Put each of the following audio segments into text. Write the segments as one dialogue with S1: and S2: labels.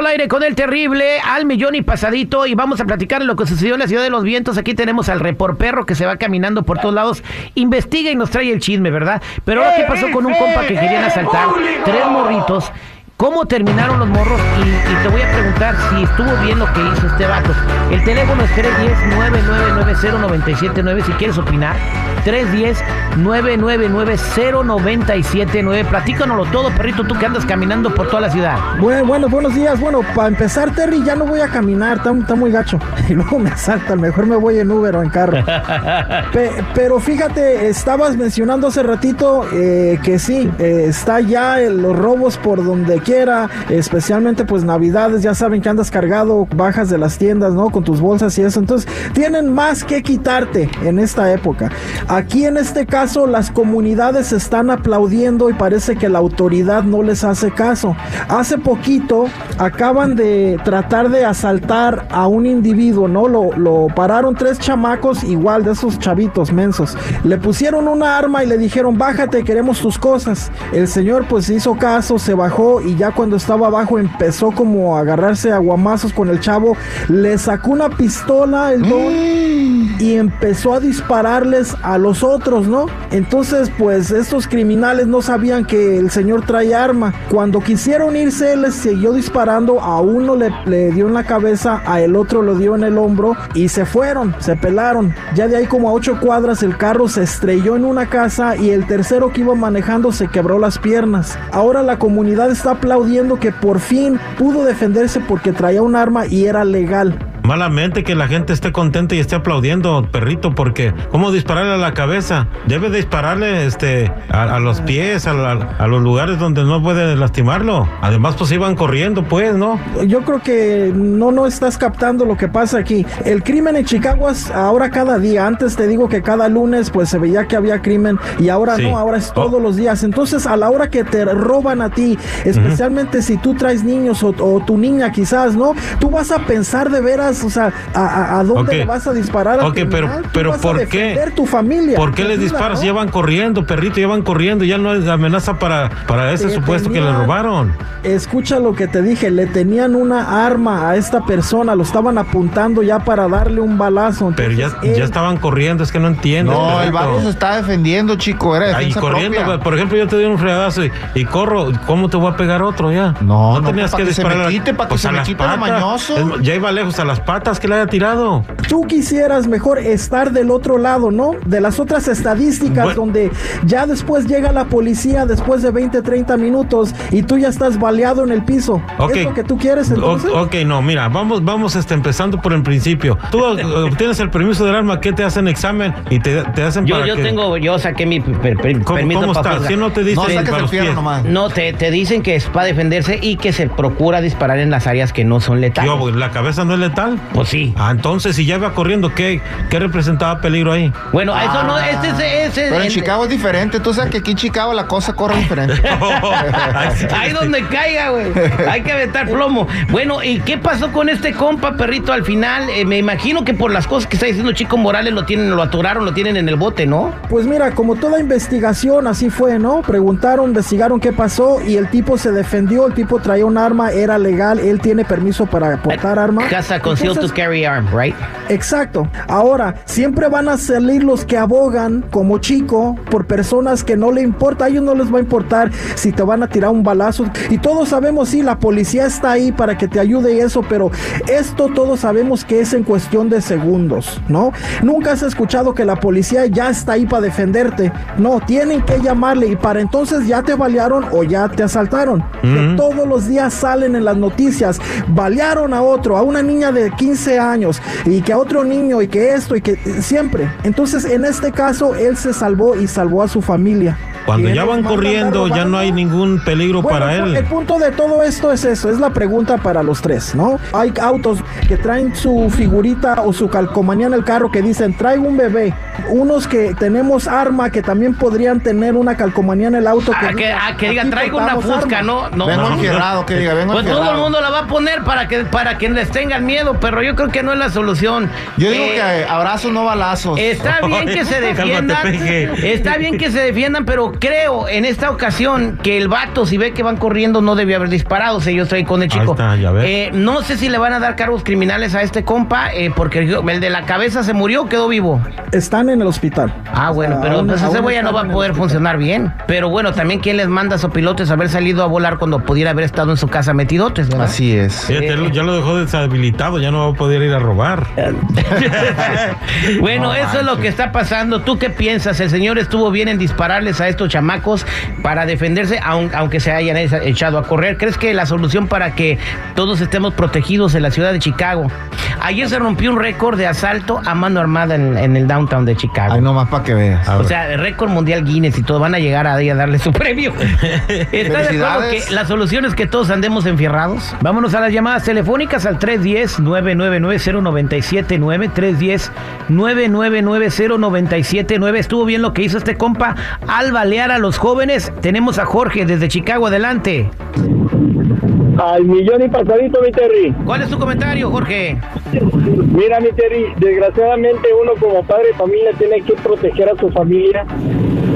S1: Al aire con el terrible al millón y pasadito y vamos a platicar lo que sucedió en la ciudad de los vientos. Aquí tenemos al reporperro que se va caminando por todos lados, investiga y nos trae el chisme, ¿verdad? Pero ahora, ¿qué pasó con un compa que querían asaltar? Tres morritos. ¿Cómo terminaron los morros? Y, y te voy a preguntar si estuvo bien lo que hizo este vato. El teléfono es 310-999-0979 si quieres opinar. 310-999-0979. Platícanoslo todo, perrito, tú que andas caminando por toda la ciudad.
S2: Bueno, bueno, buenos días. Bueno, para empezar, Terry, ya no voy a caminar, está, está muy gacho. Y luego me asaltan, mejor me voy en Uber o en carro. Pe- pero fíjate, estabas mencionando hace ratito eh, que sí, eh, está ya los robos por donde especialmente pues Navidades, ya saben que andas cargado, bajas de las tiendas, ¿no? Con tus bolsas y eso. Entonces, tienen más que quitarte en esta época. Aquí en este caso, las comunidades están aplaudiendo y parece que la autoridad no les hace caso. Hace poquito acaban de tratar de asaltar a un individuo, ¿no? Lo, lo pararon tres chamacos igual de esos chavitos mensos. Le pusieron una arma y le dijeron, bájate, queremos tus cosas. El señor pues hizo caso, se bajó y ya cuando estaba abajo empezó como a agarrarse a guamazos con el chavo. Le sacó una pistola el y empezó a dispararles a los otros, ¿no? Entonces, pues estos criminales no sabían que el señor trae arma. Cuando quisieron irse, les siguió disparando. A uno le, le dio en la cabeza, a el otro lo dio en el hombro y se fueron, se pelaron. Ya de ahí como a ocho cuadras el carro se estrelló en una casa y el tercero que iba manejando se quebró las piernas. Ahora la comunidad está aplaudiendo que por fin pudo defenderse porque traía un arma y era legal.
S3: Malamente que la gente esté contenta y esté aplaudiendo, perrito, porque ¿cómo dispararle a la cabeza? Debe dispararle este, a, a los pies, a, la- a los lugares donde no puede lastimarlo. Además, pues iban corriendo, pues, ¿no?
S2: Yo creo que no, no estás captando lo que pasa aquí. El crimen en Chicago es ahora cada día. Antes te digo que cada lunes pues se veía que había crimen y ahora
S3: Sí.
S2: no, ahora es
S3: Oh.
S2: todos los días. Entonces a la hora que te roban a ti, especialmente si tú traes niños o, o tu niña quizás, ¿no? Tú vas a pensar de veras, o sea, a, a- a dónde
S3: Ok.
S2: le vas a disparar.
S3: Ok, pero- pero ¿por qué?
S2: tu familia.
S3: ¿Por qué les
S2: vida,
S3: disparas?
S2: ¿no?
S3: Ya van corriendo, perrito, ya van corriendo. Ya no es amenaza para, para ese
S2: Te
S3: supuesto que le robaron.
S2: Escucha lo que te dije, le tenían una arma a esta persona, lo estaban apuntando ya para darle un balazo.
S3: Pero ya, ya estaban corriendo, es que no entiendo.
S4: No, el vato se está defendiendo, chico. Era
S3: Ahí corriendo,
S4: propia.
S3: por ejemplo, yo te doy un fregadazo y, y corro, ¿cómo te voy a pegar otro ya?
S4: No, no,
S3: tenías
S4: pa' que se me
S3: disparar
S4: quite, pa' que
S3: pues
S4: se
S3: a
S4: me quite lo
S3: patas.
S4: mañoso.
S3: Es- ya iba lejos a las patas que le haya tirado.
S2: Tú quisieras mejor estar del otro lado, ¿no? De las otras estadísticas
S3: Bueno.
S2: donde ya después llega la policía después de 20, 30 minutos y tú ya estás baleado en el piso.
S3: Ok.
S2: ¿Es lo que tú quieres entonces?
S3: O- ok, no, mira, vamos, vamos este, empezando por el principio. Tú eh, obtienes el permiso del arma, ¿qué te hacen examen? Y te, te hacen
S1: Yo,
S3: para
S1: yo
S3: que-
S1: tengo, yo saqué mi per- per-
S3: ¿Cómo,
S1: permiso
S3: cómo
S1: para
S3: estás? ¿Quién no te dice
S4: No,
S3: para los pies?
S4: nomás.
S1: No, te, te dicen que es para defenderse y que se procura disparar en las áreas que no son letales.
S3: Yo, ¿La cabeza no es letal?
S1: Pues sí.
S3: Ah, entonces, si ya iba corriendo, ¿qué, qué representaba peligro ahí?
S1: Bueno, eso no, este es... Ese,
S4: Pero en
S1: el-
S4: Chicago es diferente. Tú sabes que aquí en Chicago la cosa corre diferente.
S3: Sí.
S1: Ahí donde caiga, güey. Hay que aventar plomo. Bueno, ¿y qué pasó con este compa, perrito, al final? Eh, me imagino que por las cosas que está diciendo Chico Morales lo tienen, lo atoraron, lo tienen en el bote, ¿no?
S2: Pues mira, como toda investigación, así fue, ¿no? Preguntaron, investigaron qué pasó y el tipo se defendió, el tipo traía un arma, era legal, él tiene permiso para portar arma.
S1: Casa concealed to carry arm, right?
S2: Exacto. Ahora, siempre van a salir los que abogan como chico por personas que no le importa. A ellos no les va a importar si te van a tirar un balazo. Y todos sabemos, sí, la policía está ahí para que te ayude y eso, pero esto todos sabemos que es en cuestión de segundos, ¿no? Nunca has escuchado que la policía ya está ahí para defenderte. No, tienen que llamarle y para entonces ya te balearon o ya te asaltaron. Que todos los días salen en las noticias. Balearon a otro, a una niña de 15 años y que a otro niño y que esto y que siempre. Entonces, en este caso, él se salvó y salvó a su familia.
S3: Cuando ya van corriendo, ya no hay ningún peligro
S2: Bueno,
S3: para él.
S2: El punto de todo esto es eso, es la pregunta para los tres, ¿no? Hay autos que traen su figurita o su calcomanía en el carro que dicen, traigo un bebé. Unos que tenemos arma que también podrían tener una calcomanía en el auto.
S1: Ah, que,
S2: diga,
S1: ah, que diga,
S2: "Aquí
S1: traigo una fusca,
S2: arma".
S1: ¿no? no
S4: vengo
S1: no.
S4: enfierrado, que diga, vengo
S1: Pues todo el mundo la va a poner para que, para que les tengan miedo, perro, yo creo que no es la solución.
S4: Yo digo
S1: Eh,
S4: que abrazos no balazos.
S1: Está bien que se defiendan. Está bien que se defiendan, pero creo en esta ocasión que el vato, si ve que van corriendo, no debió haber disparado. Si yo estoy con el chico.
S3: está, ya ves.
S1: Eh, no sé si le van a dar cargos criminales a este compa, eh, porque el de la cabeza se murió o quedó vivo.
S2: Están en el hospital.
S1: Ah, bueno,
S2: O sea,
S1: pero
S2: aún-
S1: pues güey ya no va a poder funcionar bien. Pero bueno, también quién les manda a sopilotes haber salido a volar cuando pudiera haber estado en su casa metidotes, ¿verdad?
S4: Así es.
S3: Fíjate,
S1: Eh,
S3: ya lo dejó deshabilitado, ya no va a poder ir a robar.
S1: Bueno,
S4: No
S1: eso es lo que está pasando. ¿Tú qué piensas? ¿El señor estuvo bien en dispararles a estos chamacos para defenderse, aun- aunque se hayan echado a correr? ¿Crees que la solución para que todos estemos protegidos en la ciudad de Chicago? Ayer se rompió un récord de asalto a mano armada en, en el downtown de Chicago.
S4: Ay, nomás para que veas.
S1: O sea, el récord mundial Guinness y todo, van a llegar ahí a darle su premio. ¿Está de acuerdo que la solución es que todos andemos enfierrados? Vámonos a las llamadas telefónicas al 310-999-0979, 310-999-0979. Estuvo bien lo que hizo este compa al balear a los jóvenes. Tenemos a Jorge desde Chicago, adelante.
S5: Al millón y pasadito, mi Terry.
S1: ¿Cuál es tu comentario, Jorge?
S5: Mira, mi Terry, desgraciadamente uno como padre de familia tiene que proteger a su familia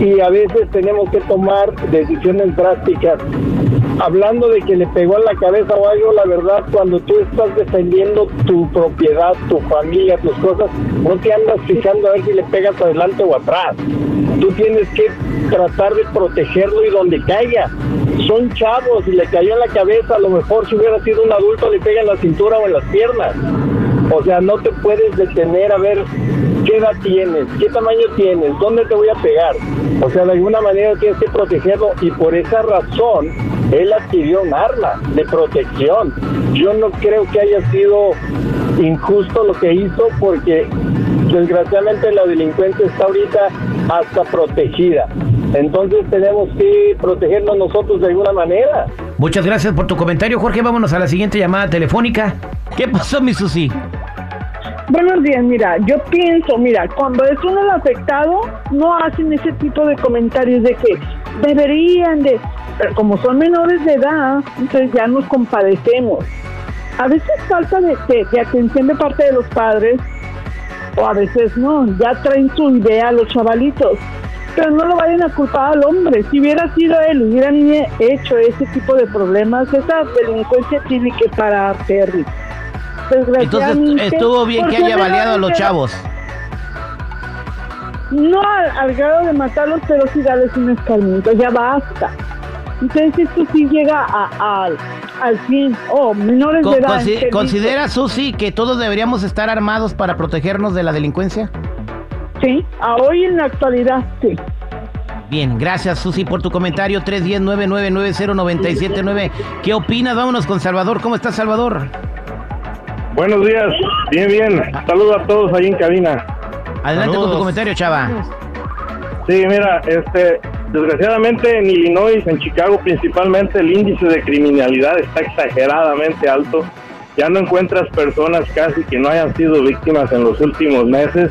S5: y a veces tenemos que tomar decisiones drásticas. Hablando de que le pegó en la cabeza o algo, la verdad, cuando tú estás defendiendo tu propiedad, tu familia, tus cosas, no te andas fijando a ver si le pegas adelante o atrás. Tú tienes que tratar de protegerlo y donde caiga. Son chavos y le cayó en la cabeza, a lo mejor si hubiera sido un adulto le pega en la cintura o en las piernas. O sea, no te puedes detener a ver qué edad tienes, qué tamaño tienes, dónde te voy a pegar. O sea, de alguna manera tienes que protegerlo y por esa razón él adquirió un arma de protección. Yo no creo que haya sido injusto lo que hizo porque desgraciadamente la delincuencia está ahorita hasta protegida. Entonces tenemos que protegernos nosotros de alguna manera.
S1: Muchas gracias por tu comentario, Jorge. Vámonos a la siguiente llamada telefónica. ¿Qué pasó, mi Susi?
S6: Buenos días, mira, yo pienso, mira, cuando es uno el afectado, no hacen ese tipo de comentarios de que deberían de, pero como son menores de edad, entonces ya nos compadecemos. A veces falta de, de- atención de parte de los padres, o a veces no, ya traen su idea a los chavalitos. Pero no lo vayan a culpar al hombre. Si hubiera sido él, hubieran hecho ese tipo de problemas, esa delincuencia tiene que parar, Terry.
S1: Entonces
S6: Desgraciadamente,
S1: estuvo bien que haya baleado a los chavos.
S6: No al, al grado de matarlos, pero sí darles un escarmiento, ya basta. Entonces esto sí llega a- al- al fin. Oh, menores
S1: Co-
S6: de edad.
S1: consi-. ¿Considera, Susi, que todos deberíamos estar armados para protegernos de la delincuencia?
S6: Sí, a hoy en la actualidad, sí.
S1: Bien, gracias, Susi, por tu comentario. 310-999-0979. ¿Qué opinas? Vámonos con Salvador. ¿Cómo estás, Salvador?
S5: Buenos días, bien, bien. Saludos a todos ahí en cabina.
S1: Adelante con tu comentario, chava.
S5: Sí, mira, este, desgraciadamente en Illinois, en Chicago principalmente, el índice de criminalidad está exageradamente alto. Ya no encuentras personas casi que no hayan sido víctimas en los últimos meses.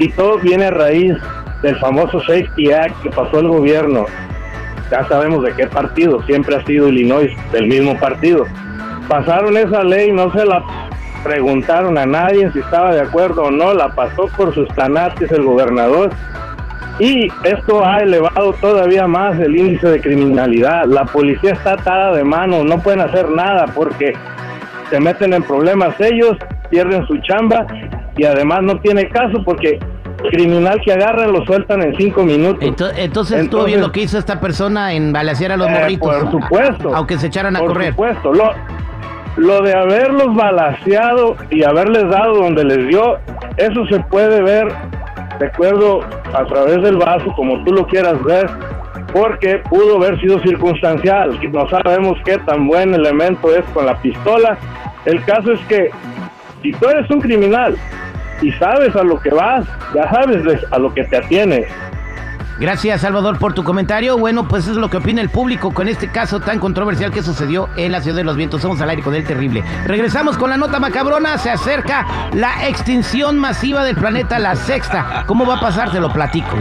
S5: Y todo viene a raíz del famoso Safety Act que pasó el gobierno. Ya sabemos de qué partido, siempre ha sido Illinois, del mismo partido. Pasaron esa ley, no se la preguntaron a nadie si estaba de acuerdo o no, la pasó por sus tanates el gobernador y esto ha elevado todavía más el índice de criminalidad. La policía está atada de manos, no pueden hacer nada porque se meten en problemas ellos, pierden su chamba y además no tiene caso porque criminal que agarran lo sueltan en cinco minutos.
S1: Ento- Entonces, estuvo bien
S5: Entonces-
S1: lo que hizo esta persona en balasear a los
S5: Eh,
S1: morritos.
S5: por supuesto.
S1: Aunque se echaran a
S5: Por
S1: correr.
S5: supuesto, lo, lo de haberlos balaseado y haberles dado donde les dio, eso se puede ver, de acuerdo, a través del vaso, como tú lo quieras ver, porque pudo haber sido circunstancial. No sabemos qué tan buen elemento es con la pistola. El caso es que si tú eres un criminal y sabes a lo que vas, ya sabes a lo que te atienes.
S1: Gracias, Salvador, por tu comentario. Bueno, pues es lo que opina el público con este caso tan controversial que sucedió en la Ciudad de los Vientos. Somos al aire con el terrible. Regresamos con la nota macabrona. Se acerca la extinción masiva del planeta, la sexta. ¿Cómo va a pasar? Te lo platico.